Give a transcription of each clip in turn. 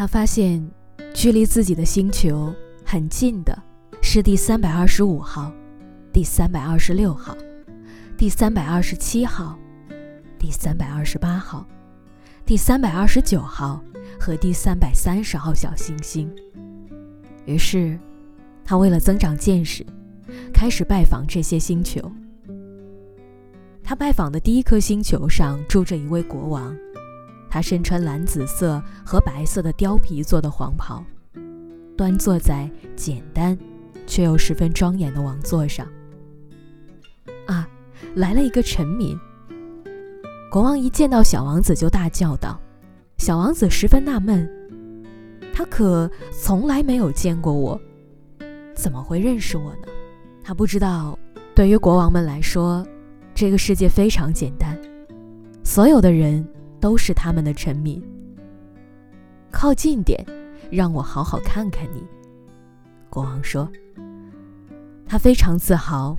他发现，距离自己的星球很近的是第三百二十五号、第三百二十六号、第三百二十七号、第三百二十八号、第三百二十九号和第三百三十号小行星。于是，他为了增长见识，开始拜访这些星球。他拜访的第一颗星球上住着一位国王，他身穿蓝紫色和白色的貂皮做的黄袍，端坐在简单却又十分庄严的王座上。啊，来了一个臣民！国王一见到小王子就大叫道：“小王子十分纳闷，他可从来没有见过我，怎么会认识我呢？他不知道，对于国王们来说。”这个世界非常简单，所有的人都是他们的臣民。靠近点，让我好好看看你。”国王说。他非常自豪，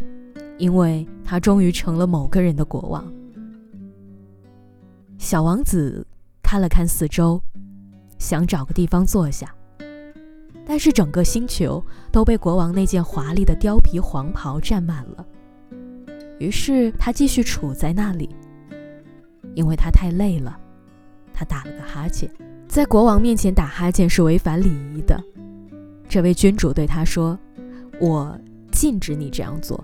因为他终于成了某个人的国王。小王子看了看四周，想找个地方坐下，但是整个星球都被国王那件华丽的貂皮黄袍占满了。于是他继续处在那里，因为他太累了。他打了个哈欠，在国王面前打哈欠是违反礼仪的。这位君主对他说：“我禁止你这样做。”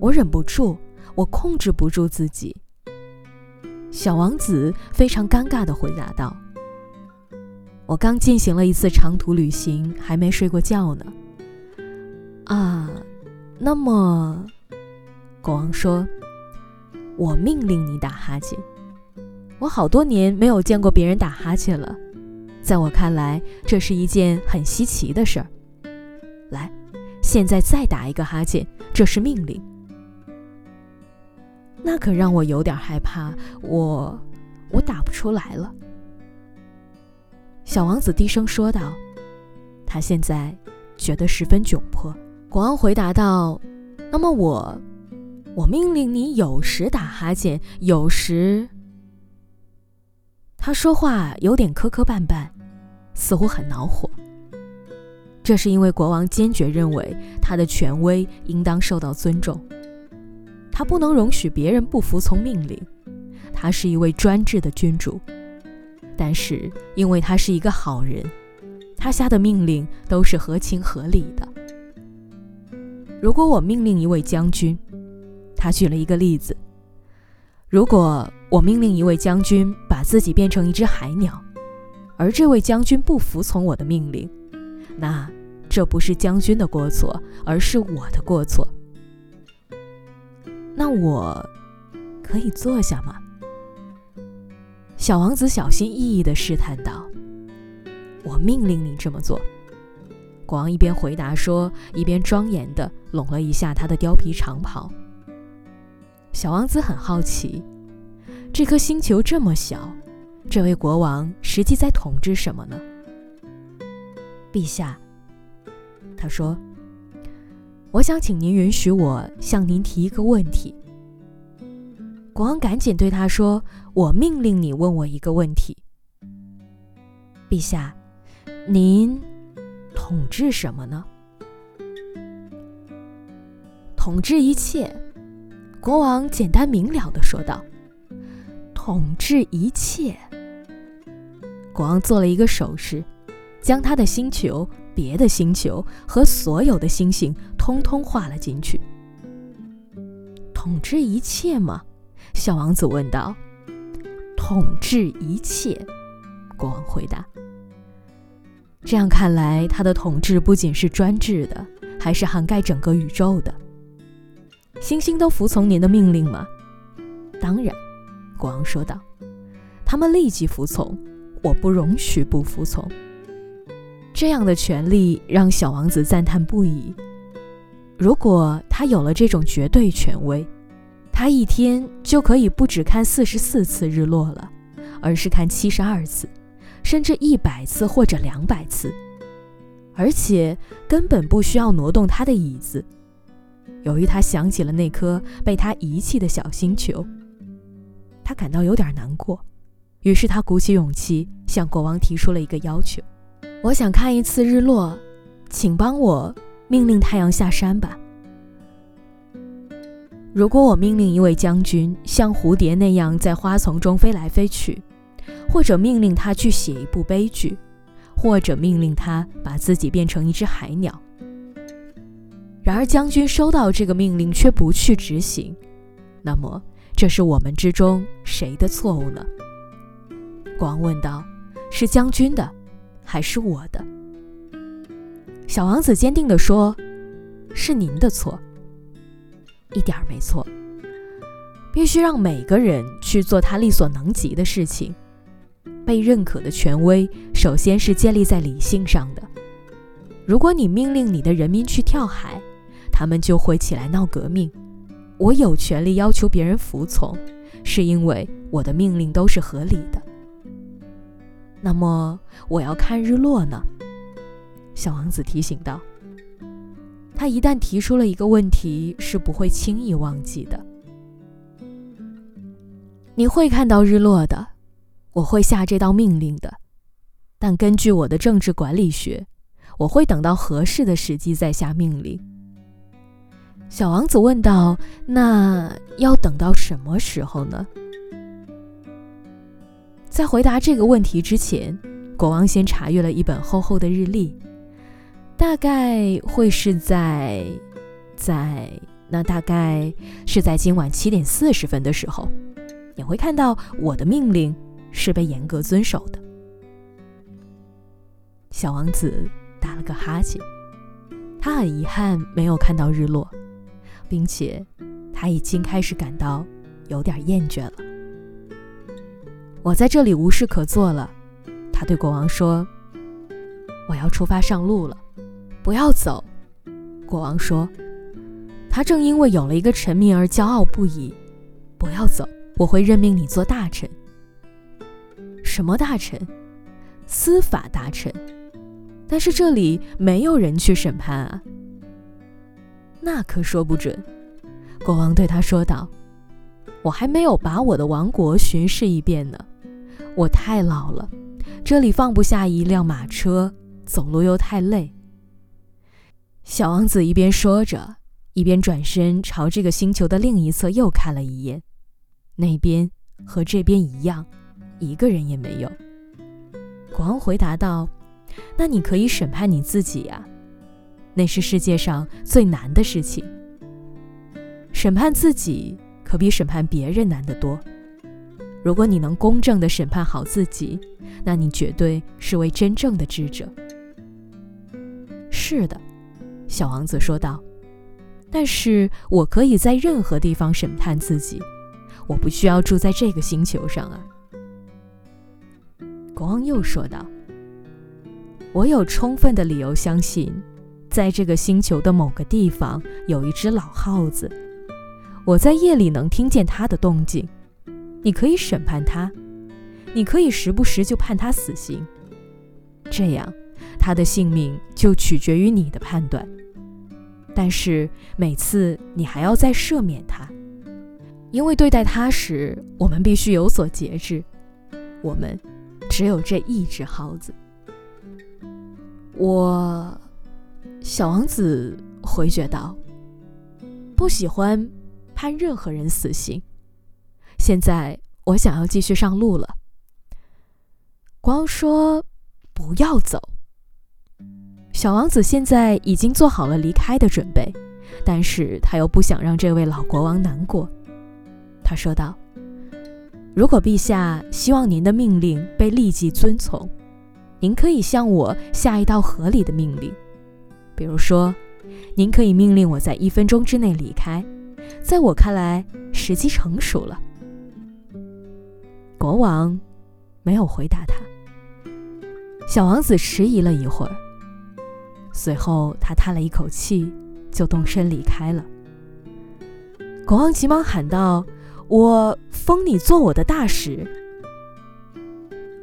我忍不住，我控制不住自己。小王子非常尴尬地回答道：“我刚进行了一次长途旅行，还没睡过觉呢。”啊，那么。国王说：“我命令你打哈欠。我好多年没有见过别人打哈欠了，在我看来，这是一件很稀奇的事儿。来，现在再打一个哈欠，这是命令。那可让我有点害怕，我，我打不出来了。”小王子低声说道：“他现在觉得十分窘迫。”国王回答道：“那么我。”我命令你有时打哈欠，有时。他说话有点磕磕绊绊，似乎很恼火。这是因为国王坚决认为他的权威应当受到尊重，他不能容许别人不服从命令。他是一位专制的君主，但是因为他是一个好人，他下的命令都是合情合理的。如果我命令一位将军，他举了一个例子：如果我命令一位将军把自己变成一只海鸟，而这位将军不服从我的命令，那这不是将军的过错，而是我的过错。那我可以坐下吗？小王子小心翼翼地试探道：“我命令你这么做。”国王一边回答说，一边庄严地拢了一下他的貂皮长袍。小王子很好奇，这颗星球这么小，这位国王实际在统治什么呢？陛下，他说：“我想请您允许我向您提一个问题。”国王赶紧对他说：“我命令你问我一个问题。”陛下，您统治什么呢？统治一切。国王简单明了的说道：“统治一切。”国王做了一个手势，将他的星球、别的星球和所有的星星通通画了进去。统治一切吗？小王子问道。“统治一切。”国王回答。这样看来，他的统治不仅是专制的，还是涵盖整个宇宙的。星星都服从您的命令吗？当然，国王说道。他们立即服从，我不容许不服从。这样的权利让小王子赞叹不已。如果他有了这种绝对权威，他一天就可以不只看四十四次日落了，而是看七十二次，甚至一百次或者两百次，而且根本不需要挪动他的椅子。由于他想起了那颗被他遗弃的小星球，他感到有点难过，于是他鼓起勇气向国王提出了一个要求：“我想看一次日落，请帮我命令太阳下山吧。如果我命令一位将军像蝴蝶那样在花丛中飞来飞去，或者命令他去写一部悲剧，或者命令他把自己变成一只海鸟。然而将军收到这个命令却不去执行，那么这是我们之中谁的错误呢？”国王问道：“是将军的，还是我的？”小王子坚定地说：“是您的错，一点儿没错。必须让每个人去做他力所能及的事情。被认可的权威，首先是建立在理性上的。如果你命令你的人民去跳海，他们就会起来闹革命。我有权利要求别人服从，是因为我的命令都是合理的。”那么我要看日落呢？小王子提醒道。他一旦提出了一个问题，是不会轻易忘记的。你会看到日落的，我会下这道命令的，但根据我的政治管理学，我会等到合适的时机再下命令。小王子问道：“那要等到什么时候呢？”在回答这个问题之前，国王先查阅了一本厚厚的日历，大概会是在，在那大概是在今晚七点四十分的时候，你会看到我的命令是被严格遵守的。小王子打了个哈欠，他很遗憾没有看到日落，并且他已经开始感到有点厌倦了。我在这里无事可做了，他对国王说：“我要出发上路了，不要走。”国王说：“他正因为有了一个臣民而骄傲不已。”不要走，我会任命你做大臣。什么大臣？司法大臣。但是这里没有人去审判啊。那可说不准。国王对他说道：“我还没有把我的王国巡视一遍呢。”我太老了，这里放不下一辆马车，走路又太累。小王子一边说着，一边转身朝这个星球的另一侧又看了一眼，那边和这边一样，一个人也没有。国王回答道：“那你可以审判你自己呀，那是世界上最难的事情。审判自己可比审判别人难得多。”如果你能公正地审判好自己，那你绝对是位真正的智者。是的，小王子说道。但是我可以在任何地方审判自己，我不需要住在这个星球上啊。国王又说道。我有充分的理由相信，在这个星球的某个地方有一只老耗子，我在夜里能听见它的动静。你可以审判它，你可以时不时就判他死刑，这样他的性命就取决于你的判断。但是每次你还要再赦免他，因为对待他时我们必须有所节制。我们只有这一只耗子。我，小王子回绝道：“不喜欢判任何人死刑。”现在我想要继续上路了。国王说：“不要走。”小王子现在已经做好了离开的准备，但是他又不想让这位老国王难过。他说道：“如果陛下希望您的命令被立即遵从，您可以向我下一道合理的命令，比如说，您可以命令我在一分钟之内离开。在我看来，时机成熟了。”国王没有回答他。小王子迟疑了一会儿，随后他叹了一口气，就动身离开了。国王急忙喊道：“我封你做我的大使。”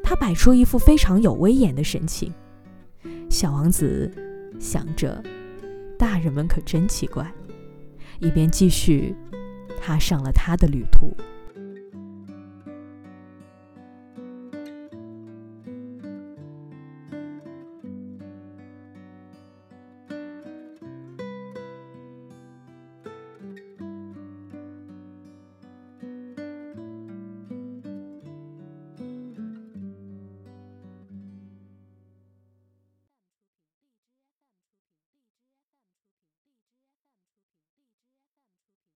他摆出一副非常有威严的神情。小王子想着：“大人们可真奇怪。”一边继续踏上了他的旅途。